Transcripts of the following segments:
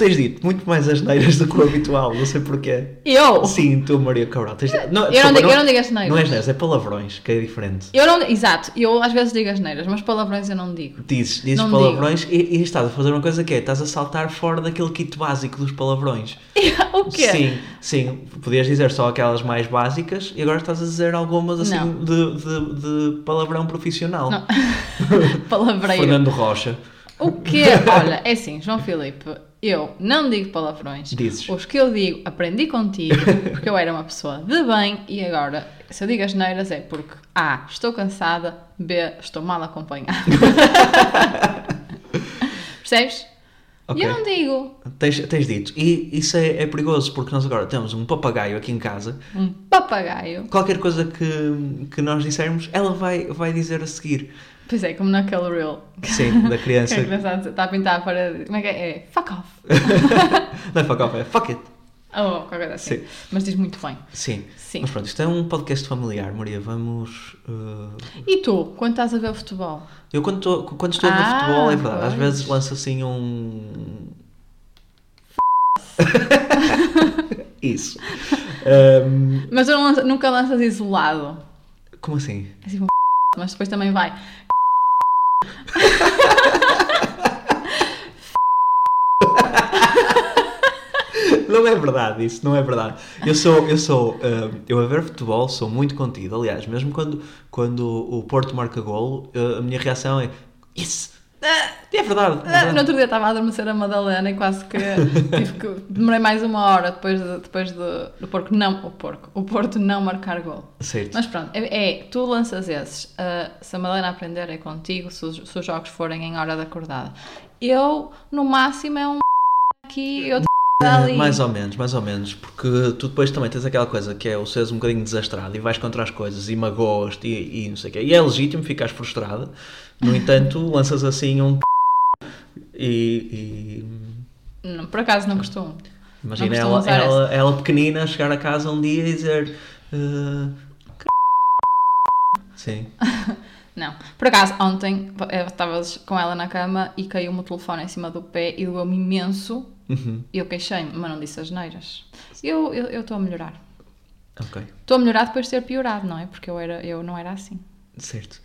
tens dito muito mais asneiras do que o habitual, não sei porquê. Eu? Sim, tu, Maria Cabral. Tens não, Eu não desculpa, digo- eu não digo asneiras. Não é asneiras, é palavrões, que é diferente. Eu não, exato, eu às vezes digo asneiras, mas palavrões eu não digo. Dizes, dizes Não palavrões e, e estás a fazer uma coisa que é, estás a saltar fora daquele kit básico dos palavrões. o quê? Sim, sim. Podias dizer só aquelas mais básicas e agora estás a dizer algumas assim Não. de, de, de palavrão profissional. Não. Palavreiro. Fernando Rocha. O quê? Olha, é assim, João Filipe, eu não digo palavrões. Dizes. Os que eu digo, aprendi contigo, porque eu era uma pessoa de bem e agora, se eu digo as neiras é porque A, estou cansada, B, estou mal acompanhada. Percebes? Ok. E eu não digo Tens, tens dito. E isso é, é perigoso porque nós agora temos um papagaio aqui em casa. um papagaio. Qualquer coisa que, que nós dissermos, ela vai, vai dizer a seguir. Pois é, como naquele reel. Sim, da Que criança. é engraçado, está a pintar a parede. Como é que é? É fuck off. Não é fuck off, é fuck it. Oh, qualquer coisa assim. Sim. Mas diz muito bem. Sim. Sim. Mas pronto, isto é um podcast familiar, Maria. Vamos. uh, E tu, quando estás a ver o futebol? Eu quando, tô- quando estou a ver Ah, futebol, é verdade, às vezes lanço assim um. Isso. Um, Mas lanço- nunca lanças isolado. como assim? É tipo um mas depois também vai. Não é verdade isso, não é verdade. Eu sou, eu sou, um, eu a ver futebol sou muito contido. Aliás, mesmo quando, quando o Porto marca golo, uh, a minha reação é Yes! É verdade. é Ah, verdade. No outro dia estava a adormecer a Madalena e quase que tive que. Demorei mais uma hora depois, de, depois de, do porco não. O porco. O Porto não marcar gol. Certo. Mas pronto, é, é, tu lanças esses. ah, se a Madalena aprender é contigo, se os, se os jogos forem em hora de acordada. Eu, no máximo, é um aqui e outro ali. É, Mais ou menos, mais ou menos, porque tu depois também tens aquela coisa que é o seres um bocadinho desastrado e vais contra as coisas e magoas-te e, e não sei o quê. E é legítimo ficares frustrada, no entanto, lanças assim um e, e Não, por acaso não costumo. imagina costumo ela, ela, ela pequenina chegar a casa um dia e dizer "Ah, sim, Não. Por acaso, ontem eu estava com ela na cama e caiu-me o telefone em cima do pé e doeu-me imenso. Uhum, E eu queixei-me, mas não disse as neiras. Eu estou eu, a melhorar. ok, Estou a melhorar depois de ter piorado, não é? Porque eu, era, eu não era assim. certo.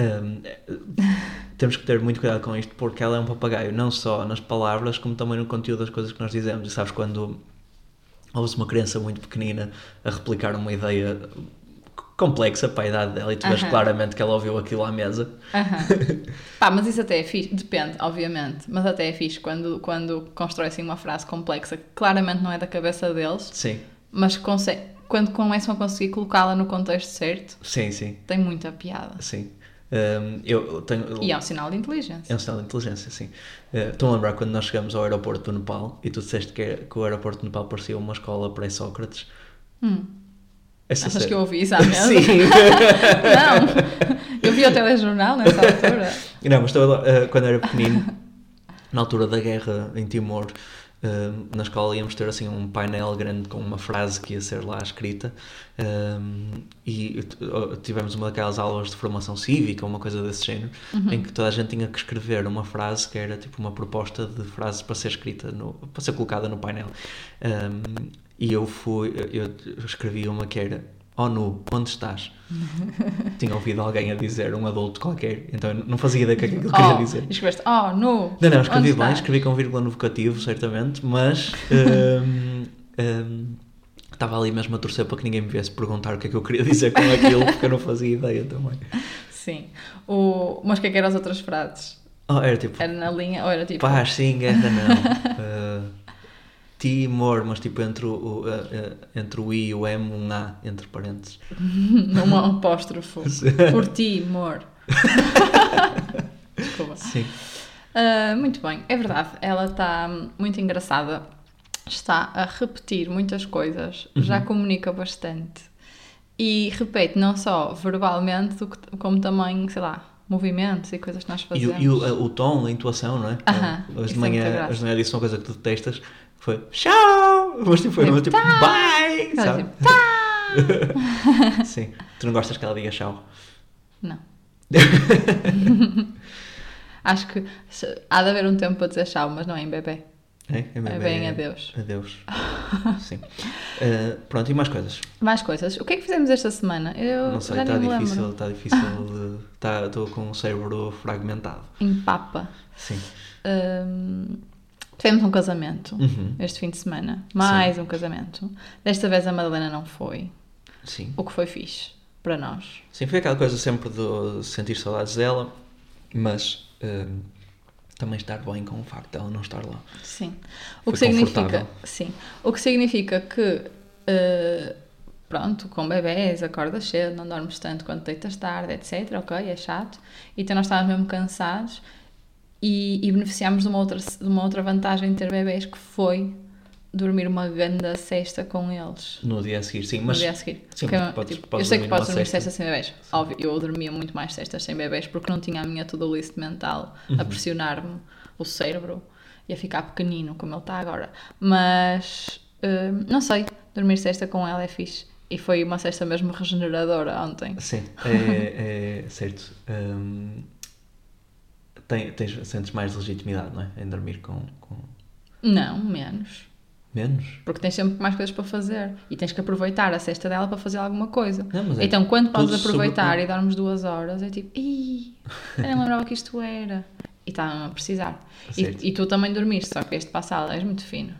Ahm, eh, temos que ter muito cuidado com isto porque ela é um papagaio, não só nas palavras, como também no conteúdo das coisas que nós dizemos. E sabes quando ouves uma criança muito pequenina a replicar uma ideia complexa para a idade dela e tu vês Aham. claramente que ela ouviu aquilo à mesa. Aham. Pá, mas isso até é fixe. Depende, obviamente. Mas até é fixe quando, quando constrói assim uma frase complexa que claramente não é da cabeça deles, Sim, mas consegue, quando começam a conseguir colocá-la no contexto certo, sim, sim, tem muita piada. sim. Ahm, eu tenho. E é um sinal de inteligência. É um sinal de inteligência, sim. Eh, Estou a lembrar quando nós chegamos ao aeroporto do Nepal e tu disseste que, que o aeroporto do Nepal parecia uma escola pré-Sócrates. Hum. Achas série- que eu ouvi isso à mesa? Sim. Não. Eu vi o telejornal nessa altura. Não, mas estava, eh, quando era pequenino, na altura da guerra em Timor, eh, na escola íamos ter assim um painel grande com uma frase que ia ser lá escrita e tivemos uma daquelas aulas de formação cívica, uma coisa desse género, em que toda a gente tinha que escrever uma frase que era tipo uma proposta de frase para ser escrita, no, para ser colocada no painel. E eu fui, eu escrevi uma que era Oh nu, onde estás? Tinha ouvido alguém a dizer, um adulto qualquer, então eu não fazia ideia do que aquilo queria Oh, dizer. e escreveste, oh, no. Não, não, escrevi bem, escrevi com vírgula no vocativo, certamente, mas hum, hum, estava ali mesmo a torcer para que ninguém me viesse perguntar o que é que eu queria dizer com aquilo, porque eu não fazia ideia também. Sim. O... Mas o que é que eram as outras frases? Oh, era tipo, Era na linha ou era tipo. paz, sim, guerra, não. Uh, Timor, mas tipo entre o, uh, uh, entre o I e o M, um A, entre parênteses. Num apóstrofo. Por ti, amor. Desculpa. Sim. Ah, muito bem, é verdade. Ela está muito engraçada. Está a repetir muitas coisas. Uhum. Já comunica bastante. E repete não só verbalmente, como também, sei lá, movimentos e coisas que nós E, fazemos. o- e o, o tom, a intuação, não é? Hoje isso de é manhã, hoje de manhã disse uma coisa que tu detestas, foi tchau! Mas tipo, foi Tipo, tipo, tá! bye! Ela sabe? tipo, tá! Sim. Tu não gostas que ela diga tchau? Não. Acho que há de haver um tempo para dizer tchau, mas não é em bebê. É, é, mesmo, É bem adeus. Adeus. Sim. Eh, pronto, e mais coisas? Mais coisas. O que é que fizemos esta semana? Eu Não sei, já está difícil, está difícil de. tá- Estou com o cérebro fragmentado. Em Papa. Sim. Hum, tivemos um casamento Uhum. este fim de semana. Mais um casamento. Desta vez a Madalena não foi. Sim. O que foi fixe para nós. Sim, foi aquela coisa sempre de sentir saudades dela, mas eh, também estar bem com o facto dela não estar lá. Sim. Foi O que significa, sim. O que significa que eh, pronto, com bebés, acordas cedo, não dormes tanto quanto deitas tarde, etc. Ok, é chato. Então nós estávamos mesmo cansados e, e beneficiámos de uma, outra, de uma outra vantagem de ter bebés que foi dormir uma ganda cesta com eles. No dia a seguir, sim, No mas. dia a seguir. sim, Porque, mas podes- tipo, podes eu sei que numa dormir cesta. sem bebés. Óbvio, eu dormia muito mais cestas sem bebés porque não tinha a minha to-do list mental Uhum. a pressionar-me o cérebro e a ficar pequenino como ele está agora. Mas hum, não sei, dormir cesta com ela é fixe. E foi uma cesta mesmo regeneradora ontem. Sim, é, é certo. Hum, tem- tens, sentes mais legitimidade, não é? Em dormir com, com Não, menos. menos. Porque tens sempre mais coisas para fazer e tens que aproveitar a cesta dela para fazer alguma coisa. Não, é então, quando podes aproveitar sobre- e darmos duas horas, é tipo, ih, eu não lembrava que isto era. E estava a precisar. E, e tu também dormiste, só que este passado és muito fino.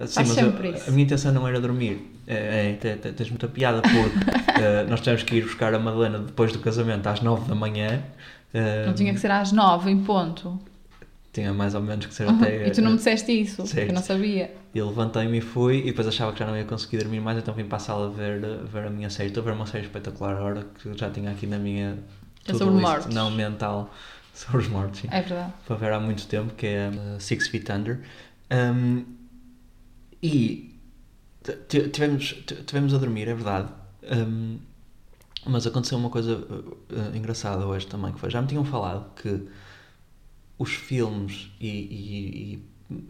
Sim, Faz sempre a, isso. a minha intenção não era dormir. É, é, te- te- tens muita piada porque eh, nós tivemos que ir buscar a Madalena depois do casamento às 9 da manhã. Não tinha que ser às nove em ponto. tinha mais ou menos que ser até. e tu não me disseste isso, certo. eu não sabia. Eu levantei-me e fui e depois achava que já não ia conseguir dormir mais, então vim para a sala ver, ver a minha série. Estou a ver uma série espetacular agora que já tinha aqui na minha É sobre list, mortos. não mental sobre os mortos. sim. É verdade. para ver há muito tempo, que é uh, Six Feet Under. Um, e tivemos, tivemos a dormir, é verdade. Um, mas aconteceu uma coisa uh, uh, engraçada hoje também, que foi, já me tinham falado que os filmes e, e- e,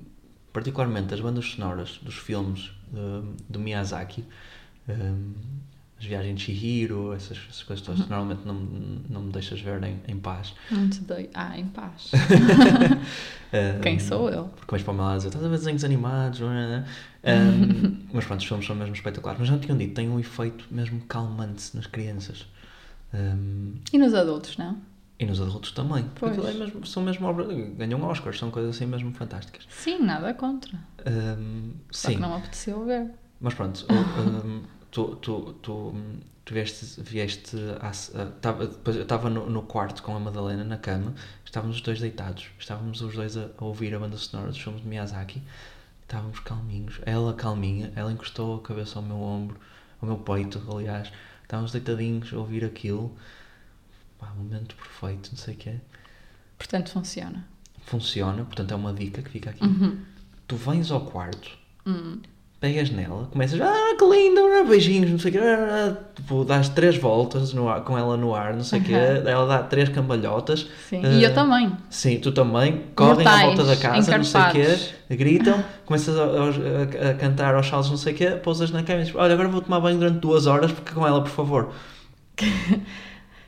particularmente as bandas sonoras dos filmes um, do Miyazaki, um, as viagens de Chihiro, essas, essas coisas todas, normalmente não, não me deixas ver em, em paz. Não te dei. Ah, em paz. Quem sou eu? Porque vais para o meu lado dizer, estás a ver desenhos animados, não é? Um, mas pronto, os filmes são mesmo espetaculares. Mas já tinham dito, tem um efeito mesmo calmante nas crianças. Um, E nos adultos, não? e nos adultos também. Pois. Aquilo é mesmo, são mesmo obras, ganham Oscars, são coisas assim mesmo fantásticas. Sim, nada contra. Um, Só sim, que não me apeteceu ver. mas pronto, um, tu, tu, tu, tu vieste, vieste a- tava, eu estava no, no quarto com a Madalena na cama, estávamos os dois deitados, estávamos os dois a, a ouvir a banda sonora dos filmes de Miyazaki, estávamos calminhos, ela calminha, ela encostou a cabeça ao meu ombro, ao meu peito, aliás, estávamos deitadinhos a ouvir aquilo, pá, momento perfeito, não sei o que é. Portanto, funciona. Funciona, portanto é uma dica que fica aqui. Uhum. Tu vens ao quarto, Hum. Pegas nela, começas, ah, que lindo, ah, beijinhos, não sei o quê, ah, ah", tipo, dás três voltas no ar- com ela no ar, não sei o quê, ela dá três cambalhotas. Sim. Ah, e eu também. Sim, tu também, correm à volta da casa, não sei o quê, gritam, começas a, a- a cantar aos saltos, não sei o quê, pousas na cama e dizes, olha, agora vou tomar banho durante duas horas, porque com ela, por favor.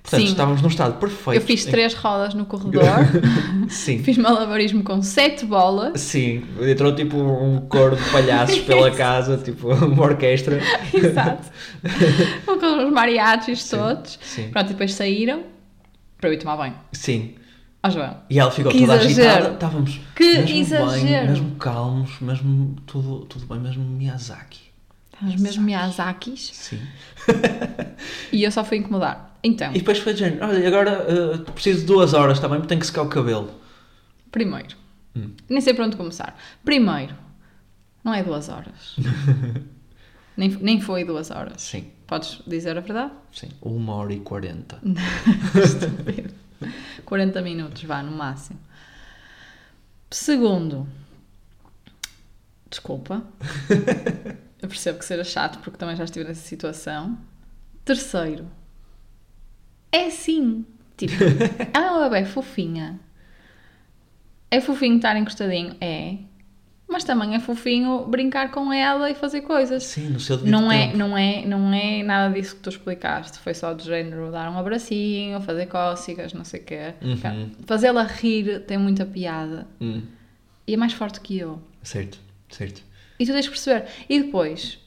Portanto, Sim. estávamos num estado perfeito. Eu fiz três rodas no corredor, Sim. fiz malabarismo com sete bolas. Sim, entrou tipo um coro de palhaços pela casa, tipo uma orquestra. Exato. com os mariachis Sim, todos. sim. Pronto, e depois saíram para eu ir tomar banho. Sim. Ó João, E ela ficou Que toda exagero. agitada. Estávamos Que mesmo exagero. bem, mesmo calmos, mesmo tudo, tudo bem, mesmo Miyazaki. Estás mesmo Miyazakis Sim. e eu só fui incomodar. Então, E depois foi de género, olha, agora uh, preciso de duas horas também, porque tenho que secar o cabelo. primeiro, Hum. nem sei por onde começar. Primeiro, não é duas horas. nem, nem foi duas horas. Sim, Podes dizer a verdade? sim. Uma hora e quarenta. Estúpido. 40 minutos, vá, no máximo. Segundo, desculpa. Eu percebo que seja chato porque também já estive nessa situação. Terceiro, é assim. Tipo, ela é uma bebé fofinha. É fofinho estar encostadinho? É. Mas também é fofinho brincar com ela e fazer coisas. Sim, no seu Não é, tempo. não, é, não é nada disso que tu explicaste. Foi só do género dar um abracinho, fazer cócegas, não sei o quê. Uhum. Fazê-la rir tem muita piada. Hum. E é mais forte que eu. Certo, certo. E tu tens perceber. E depois,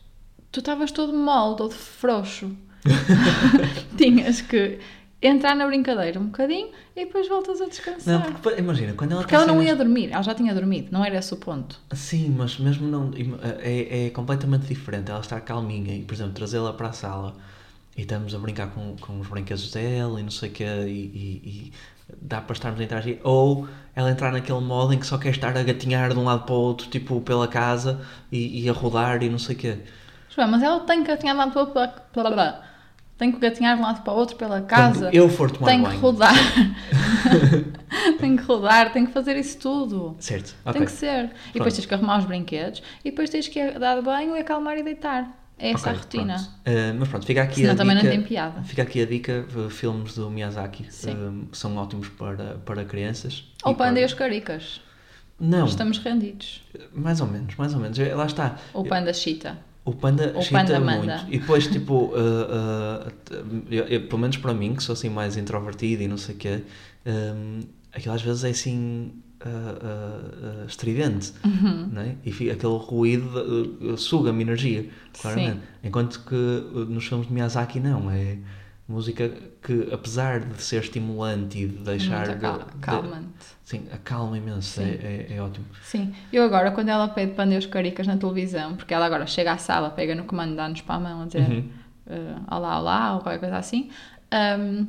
tu estavas todo mole, todo frouxo. Tinhas que entrar na brincadeira um bocadinho e depois voltas a descansar. Não, porque imagina, quando ela Porque ela não ia dormir, ela já tinha dormido, não era esse o ponto. Sim, mas mesmo não. É, é completamente diferente ela estar calminha e, por exemplo, trazê-la para a sala e estamos a brincar com, com os brinquedos dela e não sei o quê e, e, e dá para estarmos a interagir. Ou ela entrar naquele modo em que só quer estar a gatinhar de um lado para o outro, tipo pela casa e, e a rodar e não sei o quê. João, mas ela tem que gatinhar de um lado para blá. Tem que gatinhar de um lado para o outro pela casa. Quando eu for tomar tem que banho. rodar. tem que rodar, tem que fazer isso tudo. Certo, Tem ok. que ser. E depois tens que arrumar os brinquedos e depois tens que dar banho e acalmar e deitar. É essa Ok, a rotina. Eh, mas pronto, fica aqui Senão a também dica. não tem piada. Fica aqui a dica: filmes do Miyazaki Sim. eh, são ótimos para, para crianças. Ou Panda para- e os Caricas. Não, Estamos rendidos. mais ou menos, mais ou menos. Eh, Lá está. Ou Panda Chita. O panda O chita panda muito. manda. E depois, tipo, uh, uh, eu- eu- pelo menos para mim, que sou assim mais introvertido e não sei o quê, um, aquilo às vezes é assim uh, uh, uh, estridente, Uhum. não é? E fica, aquele ruído uh, uh, suga-me energia, claramente. Enquanto que uh, nos filmes de Miyazaki não, é música que apesar de ser estimulante e de deixar... Muito de- acal- de- sim, acalma imenso, Sim. é, é, é ótimo. Sim. Eu agora, quando ela pede Panda e os Caricas na televisão, porque ela agora chega à sala, pega no comando, dá-nos para a mão a dizer Uhum. eh, olá, olá, ou qualquer coisa assim. Um,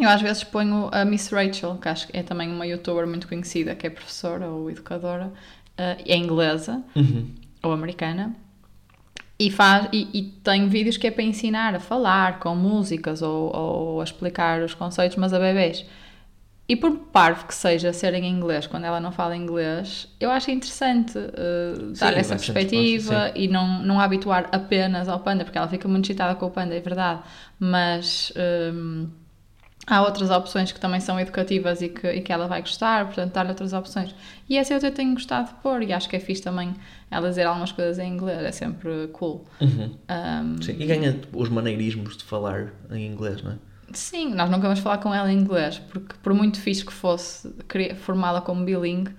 eu às vezes ponho a Miss Rachel, que acho que é também uma youtuber muito conhecida, que é professora ou educadora, eh, é inglesa Uhum. ou americana, e, faz, e, e tem vídeos que é para ensinar a falar com músicas ou, ou a explicar os conceitos, mas a bebês. E por parvo que seja ser em inglês, quando ela não fala inglês, eu acho interessante dar Sim, essa vai ser perspectiva e não, não habituar apenas ao panda, porque ela fica muito excitada com o panda, é verdade. Mas hum, há outras opções que também são educativas e que, e que ela vai gostar, portanto, dar-lhe outras opções. E essa eu até tenho gostado de pôr e acho que é fixe também ela dizer algumas coisas em inglês, é sempre cool. Uhum. Um, Sim, e ganha os maneirismos de falar em inglês, não é? Sim, nós nunca vamos falar com ela em inglês, porque por muito fixe que fosse formá-la como bilingue,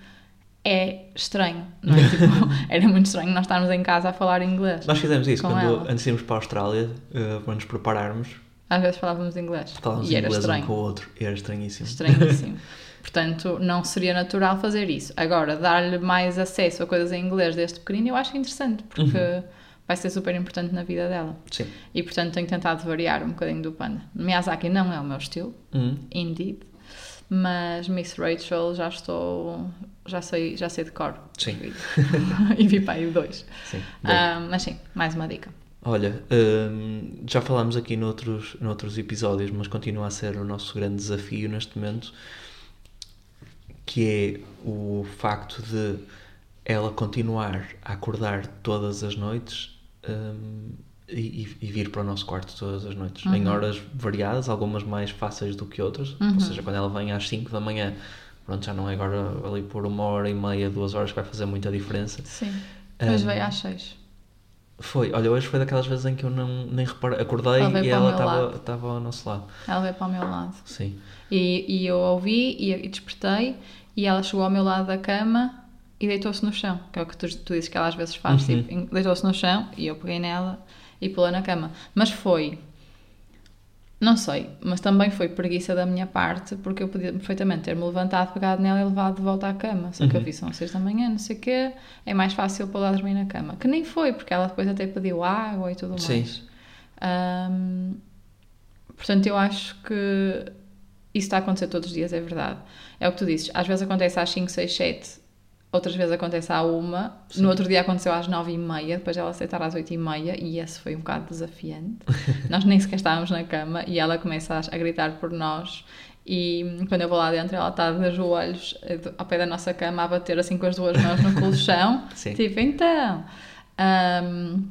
é estranho, não é? Tipo, era muito estranho nós estarmos em casa a falar inglês. Nós fizemos isso quando ela. antes de irmos para a Austrália, eh, para nos prepararmos, Às vezes falávamos inglês. falávamos e era inglês um estranho. com o outro era estranhíssimo. Estranhíssimo. Portanto, não seria natural fazer isso. Agora, dar-lhe mais acesso a coisas em inglês desde pequenino, eu acho interessante, porque Uhum. vai ser super importante na vida dela. Sim. E, portanto, tenho tentado variar um bocadinho do panda. Miyazaki não é o meu estilo, Uhum. indeed. Mas Miss Rachel já estou. Já sei, já sei de cor. Sim. e vi para aí dois. Sim. Bom, Ah, mas sim, mais uma dica. Olha, hum, já falámos aqui noutros, noutros episódios, mas continua a ser o nosso grande desafio neste momento, que é o facto de ela continuar a acordar todas as noites hum, e, e vir para o nosso quarto todas as noites, em Uhum. horas variadas, algumas mais fáceis do que outras, Uhum. ou seja, quando ela vem às 5 da manhã, pronto, já não é agora ali por uma hora e meia, duas horas que vai fazer muita diferença. Sim. Hum, veio às seis. Foi, olha, hoje foi daquelas vezes em que eu não, nem reparei, acordei Ela e ela estava ao nosso lado. Ela veio para o meu lado. Sim. E, e eu ouvi e, e despertei e ela chegou ao meu lado da cama e deitou-se no chão, que é o que tu, tu dizes que ela às vezes faz, Uhum. tipo, deitou-se no chão e eu peguei nela e pulei na cama. Mas foi, não sei, mas também foi preguiça da minha parte, porque eu podia perfeitamente ter-me levantado, pegado nela e levado de volta à cama. Só que eu Uhum. vi, são seis da manhã, não sei o quê, é mais fácil para ela dormir na cama. Que nem foi, porque ela depois até pediu água e tudo Sim. mais. Ahm, portanto, eu acho que isso está a acontecer todos os dias, é verdade. É o que tu dizes, às vezes acontece às 5, 6, 7, outras vezes acontece à 1, Sim. no outro dia aconteceu às 9 e meia, depois ela aceitar às 8 e meia, e esse foi um bocado desafiante. nós nem sequer estávamos na cama e ela começa a, gritar por nós. E quando eu vou lá dentro, ela está de joelhos eh, ao pé da nossa cama a bater assim com as duas mãos no colchão. Tipo, então. Ahm,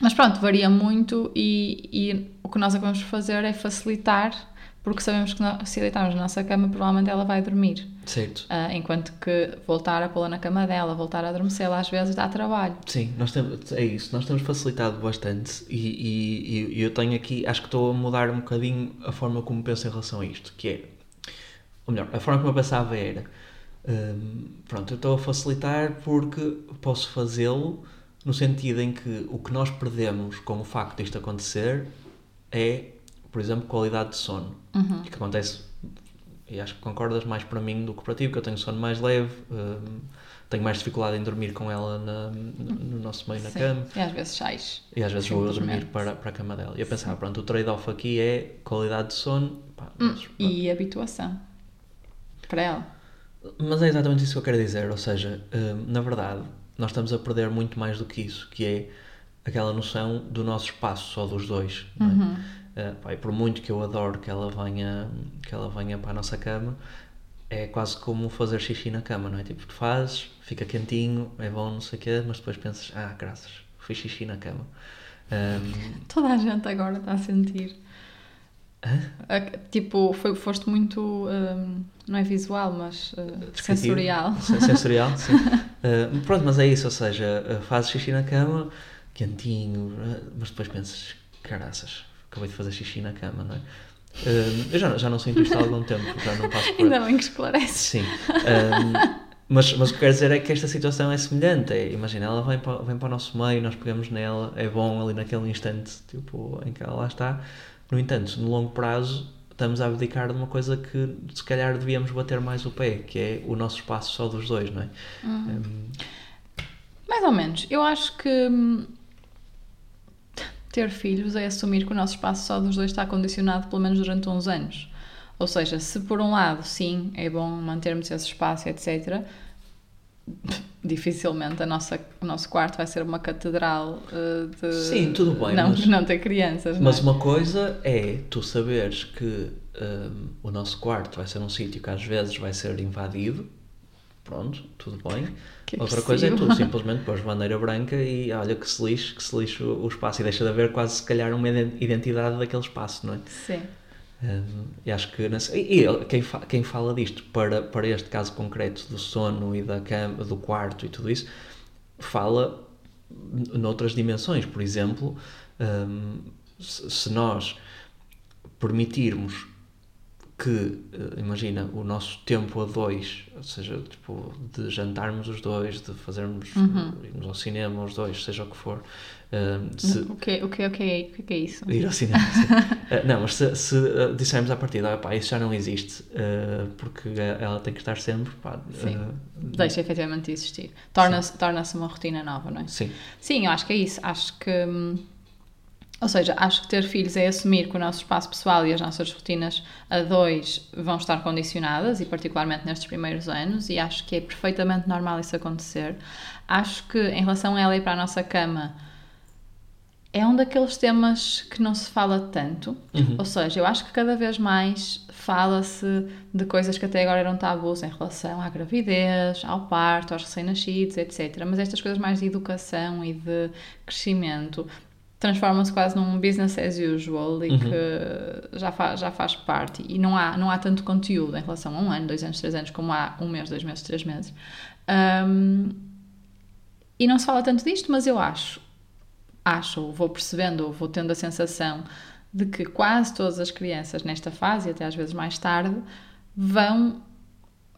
mas pronto, varia muito e, e o que nós acabamos por fazer é facilitar, porque sabemos que nós- se deitarmos na nossa cama, provavelmente ela vai dormir. Certo. Ah, enquanto que voltar a pô-la na cama dela, voltar a adormecê-la, às vezes dá trabalho. Sim, nós temos, é isso, nós temos facilitado bastante e, e- e eu tenho aqui, acho que estou a mudar um bocadinho a forma como penso em relação a isto, que é, ou melhor, a forma como eu pensava era, hum, pronto, eu estou a facilitar porque posso fazê-lo no sentido em que o que nós perdemos com o facto disto acontecer é, por exemplo, qualidade de sono. Uhum. Que acontece, e acho que concordas mais para mim do que para ti, porque eu tenho sono mais leve, hum, tenho mais dificuldade em dormir com ela na- no, no nosso meio na Sim. cama. E às vezes sais. E às vezes vou dormir para, para a cama dela. E eu pensava, pronto, o trade-off aqui é qualidade de sono. pá, Hum, mas, E habituação. Para ela. mas é exatamente isso que eu quero dizer. Ou seja, hum, na verdade, nós estamos a perder muito mais do que isso, que é aquela noção do nosso espaço só dos dois. não é? Uhum. Uh, pá, e por muito que eu adoro que ela venha que ela venha para a nossa cama é quase como fazer xixi na cama não é tipo tu fazes fica quentinho é bom não sei o quê mas depois pensas ah graças fiz xixi na cama Um, Toda a gente agora está a sentir. A- Tipo, foi, foste muito. hum, não é visual, mas uh, sensorial. Se- sensorial sim Uh, pronto mas é isso ou seja fazes xixi na cama quentinho mas depois pensas caraças acabei de fazer xixi na cama não é eu já, já não sinto isto há algum tempo já não passo por Ainda bem que esclareces. Sim. Mas, mas o que quero dizer é que esta situação é semelhante. É, imagina, ela vem para, vem para o nosso meio, nós pegamos nela, é bom ali naquele instante tipo, em que ela lá está. No entanto, no longo prazo, estamos a abdicar de uma coisa que se calhar devíamos bater mais o pé, que é o nosso espaço só dos dois, não é? Uhum. Ahm, Mais ou menos. Eu acho que hum, ter filhos é assumir que o nosso espaço só dos dois está condicionado pelo menos durante uns anos. Ou seja, se por um lado, sim, é bom mantermos esse espaço, etc., dificilmente a nossa, o nosso quarto vai ser uma catedral uh, de. Sim, tudo bem, Não, mas- não ter crianças. Mas é? uma coisa é tu saberes que hum, o nosso quarto vai ser um sítio que às vezes vai ser invadido, pronto, tudo bem. Outra coisa é tu simplesmente pôs bandeira branca e olha que se lixe, que se lixe o, o espaço e deixa de haver quase se calhar uma iden- identidade daquele espaço, não é? Sim. Hum, e acho que e, e quem, fa- quem fala disto para, para este caso concreto do sono e da cama, do quarto e tudo isso, fala noutras dimensões. Por exemplo, hum, se nós permitirmos que, eh, imagina, o nosso tempo a dois, ou seja, tipo, de jantarmos os dois, de fazermos, irmos ao cinema os dois, seja o que for, hum, se, O que, o, que, o, que é, o que é isso? Ir ao cinema, sim. Eh, não, mas se, se eh, dissermos à partida, "Ah, pá, isso já não existe, eh, porque eh, ela tem que estar sempre, pá, Sim. eh, Deixa efetivamente de existir. Torna-se torna uma rotina nova, não é? sim, Sim, eu acho que é isso. Acho que. Ou seja, acho que ter filhos é assumir que o nosso espaço pessoal e as nossas rotinas a dois vão estar condicionadas, e particularmente nestes primeiros anos, e acho que é perfeitamente normal isso acontecer. Acho que em relação a ela ir para a nossa cama, é um daqueles temas que não se fala tanto. Uhum. Ou seja, eu acho que cada vez mais fala-se de coisas que até agora eram tabus em relação à gravidez, ao parto, aos recém-nascidos, etc. Mas estas coisas mais de educação e de crescimento transformam-se quase num business as usual e que já, fa já faz parte. E não há, não há tanto conteúdo em relação a um ano, dois anos, três anos, como há um mês, dois meses, três meses. Ahm, e não se fala tanto disto, mas eu acho, acho, ou vou percebendo, ou vou tendo a sensação de que quase todas as crianças nesta fase, e até às vezes mais tarde, vão,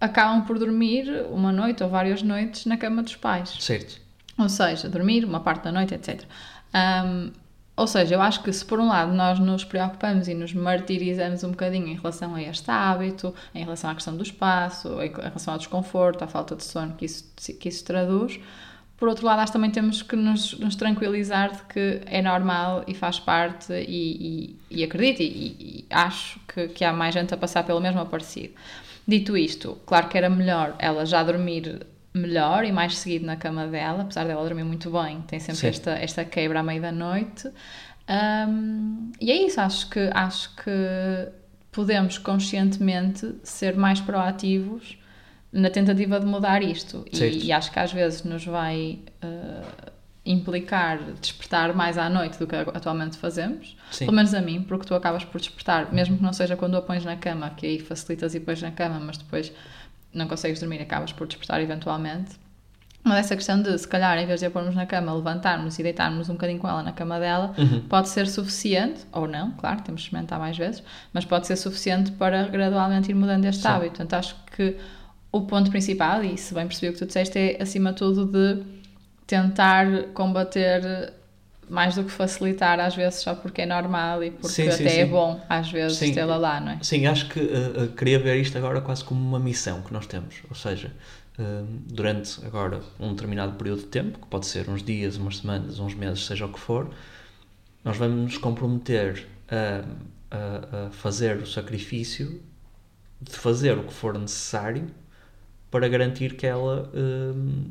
acabam por dormir uma noite ou várias noites na cama dos pais. certo. Ou seja, dormir uma parte da noite, etc. Ahm, ou seja, eu acho que se por um lado nós nos preocupamos e nos martirizamos um bocadinho em relação a este hábito, em relação à questão do espaço, em relação ao desconforto, à falta de sono que isso, que isso traduz, por outro lado, que também temos que nos, nos tranquilizar de que é normal e faz parte e, e, e acredito e, e acho que, que há mais gente a passar pelo mesmo parecido. Dito isto, claro que era melhor ela já dormir melhor e mais seguido na cama dela, apesar dela dormir muito bem, tem sempre Sim. esta, esta quebra à meia da noite. Um, e é isso, acho que, acho que podemos conscientemente ser mais proativos na tentativa de mudar isto. E, e acho que às vezes nos vai uh, implicar despertar mais à noite do que atualmente fazemos. Sim. Pelo menos a mim, porque tu acabas por despertar, mesmo que não seja quando a pões na cama, que aí facilitas e pões na cama, mas depois não consegues dormir, acabas por despertar eventualmente. Mas essa questão de, se calhar, em vez de a pormos na cama, levantarmos e deitarmos um bocadinho com ela na cama dela, Uhum. pode ser suficiente, ou não, claro, temos de experimentar mais vezes, mas pode ser suficiente para gradualmente ir mudando este Sim. hábito. Portanto, acho que o ponto principal, e se bem percebi o que tu disseste, é acima de tudo de tentar combater mais do que facilitar às vezes só porque é normal e porque Sim, sim, até é sim. bom às vezes tê-la lá, não é? Sim, acho que uh, uh, queria ver isto agora quase como uma missão que nós temos. Ou seja, uh, durante agora um determinado período de tempo, que pode ser uns dias, umas semanas, uns meses, seja o que for, nós vamos nos comprometer a, a, a fazer o sacrifício de fazer o que for necessário para garantir que ela um,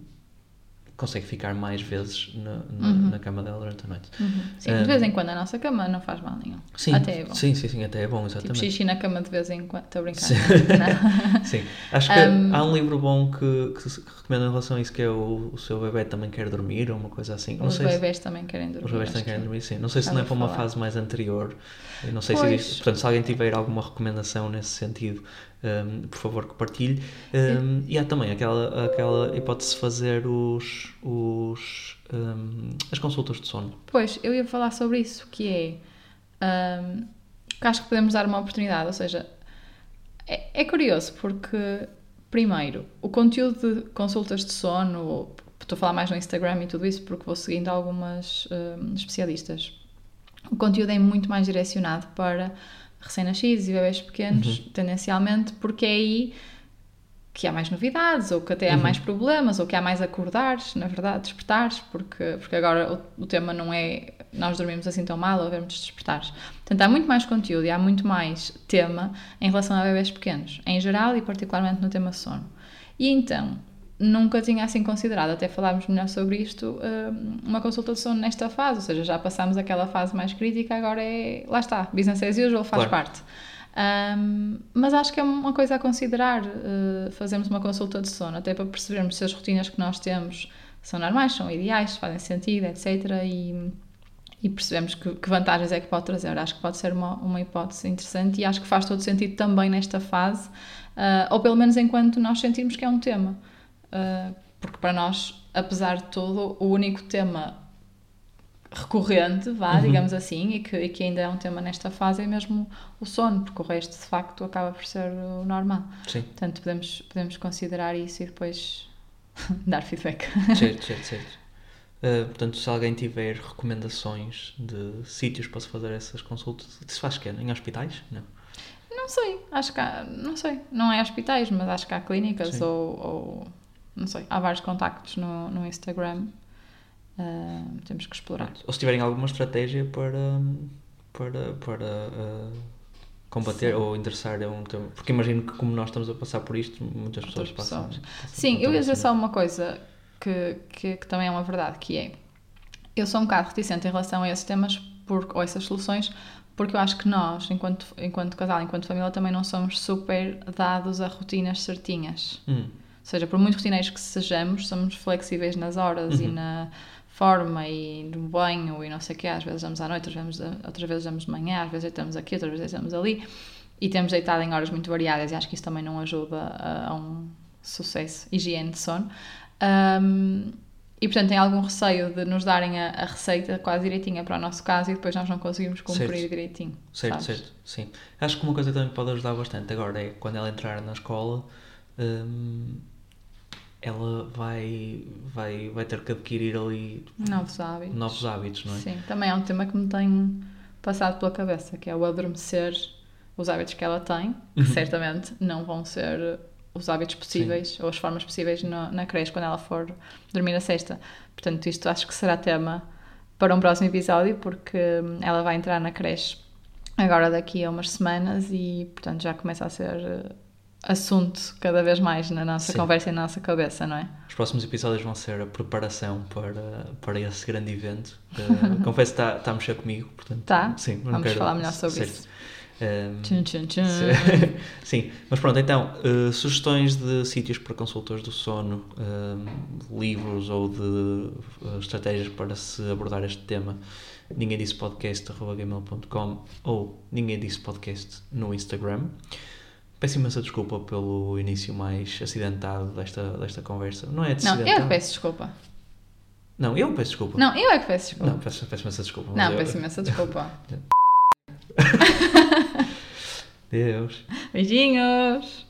consegue ficar mais vezes na, na, Uhum. na cama dela durante a noite. Uhum. Sim, Um, de vez em quando a nossa cama não faz mal nenhum. Sim, Até é bom. sim, sim, sim, até é bom, Tipo exatamente. xixi na cama de vez em quando. Estou a brincar. Sim. Não. Sim, acho que Um, há um livro bom que, que, que recomendo em relação a isso, que é o, o seu bebê também quer dormir, ou uma coisa assim. Não Os sei se- bebés também querem dormir. os bebés também querem que- dormir, sim. Não sei se não é para uma fase mais anterior. Eu não sei Pois. se existe. Portanto, se alguém tiver alguma recomendação nesse sentido, hum, por favor que partilhe. Hum, e há também aquela, aquela hipótese de fazer os, os, hum, as consultas de sono. Pois, eu ia falar sobre isso, que é. que acho que podemos dar uma oportunidade, ou seja, é, é curioso porque, primeiro, o conteúdo de consultas de sono, estou a falar mais no Instagram e tudo isso porque vou seguindo algumas especialistas. O conteúdo é muito mais direcionado para recém-nascidos e bebês pequenos, tendencialmente, porque é aí que há mais novidades, ou que até há Uhum. mais problemas, ou que há mais acordares, na verdade, despertares, porque, porque agora o, o tema não é nós dormimos assim tão mal ou vermos despertares. Portanto, há muito mais conteúdo e há muito mais tema em relação a bebés pequenos, em geral e particularmente no tema sono. E então, nunca tinha assim considerado, até falarmos melhor sobre isto, hum, uma consulta de sono nesta fase, ou seja, já passámos aquela fase mais crítica, agora é, lá está, business as usual, faz Claro. parte. Um, mas acho que é uma coisa a considerar uh, fazermos uma consulta de sono, até para percebermos se as rotinas que nós temos são normais, são ideais, fazem sentido, etc. E, e percebemos que, que vantagens é que pode trazer. Acho que pode ser uma, uma hipótese interessante e acho que faz todo sentido também nesta fase, uh, ou pelo menos enquanto nós sentirmos que é um tema. Uh, porque para nós, apesar de tudo, o único tema recorrente, vá, Uhum. digamos assim, e que, e que ainda é um tema nesta fase é mesmo o sono, porque o resto de facto acaba por ser o normal. Sim, Portanto, podemos, podemos considerar isso e depois dar feedback. certo, certo, certo. Uh, portanto, se alguém tiver recomendações de sítios para se fazer essas consultas, se faz que Em hospitais? Não. Não sei, acho que há, não sei, não é hospitais, mas acho que há clínicas Sim. ou, ou, não sei, há vários contactos no, no Instagram. Ah, temos que explorar. Ou se tiverem alguma estratégia para, para, para uh, combater Sim. ou endereçar a um tema. Porque imagino que, como nós estamos a passar por isto, muitas pessoas pessoas. passam Sim, eu ia dizer só uma coisa que, que, que também é uma verdade, que é eu sou um bocado reticente em relação a esses temas por, ou essas soluções, porque eu acho que nós, enquanto, enquanto casal, enquanto família, também não somos super dados a rotinas certinhas. Hum, Ou seja, por muito rotineiros que sejamos, somos flexíveis nas horas e Uhum. na forma e no banho e não sei o quê. Às vezes vamos à noite, outras vezes, outras vezes vamos de manhã, às vezes estamos aqui, outras vezes estamos ali. E temos deitado em horas muito variadas e acho que isso também não ajuda a, a um sucesso, higiene de sono. Ahm, e portanto tem algum receio de nos darem a, a receita quase direitinha para o nosso caso e depois nós não conseguimos cumprir Certo. direitinho. certo, sabes? certo. Sim. Acho que uma coisa que também pode ajudar bastante agora é quando ela entrar na escola. hum, ela vai, vai, vai ter que adquirir ali Novos hábitos. novos hábitos, não é? Sim, também é um tema que me tem passado pela cabeça, que é o adormecer, os hábitos que ela tem, que Uhum. certamente não vão ser os hábitos possíveis ou as formas possíveis na, na creche quando ela for dormir a sexta. Portanto, isto acho que será tema para um próximo episódio, porque hum, ela vai entrar na creche agora daqui a umas semanas e, portanto, já começa a ser assunto cada vez mais na nossa Sim. conversa e na nossa cabeça, não é? Os próximos episódios vão ser a preparação para, para esse grande evento. Uh, confesso que está, está a mexer comigo, portanto. Tá? Sim, Vamos quero- falar melhor sobre certo. isso. Um, Tchum, tchum, tchum. Sim, mas pronto, então, uh, sugestões de sítios para consultores do sono, um, livros ou de uh, estratégias para se abordar este tema, ninguém disse podcast.gmail.com ou ninguém disse podcast no Instagram. Peço imensa desculpa pelo início mais acidentado desta, desta conversa. Não é Não, acidentado? eu é que peço desculpa. Não, eu peço desculpa. Não, eu é que peço desculpa. Não, peço, peço imensa desculpa. Não, eu- peço imensa desculpa. Deus. Beijinhos!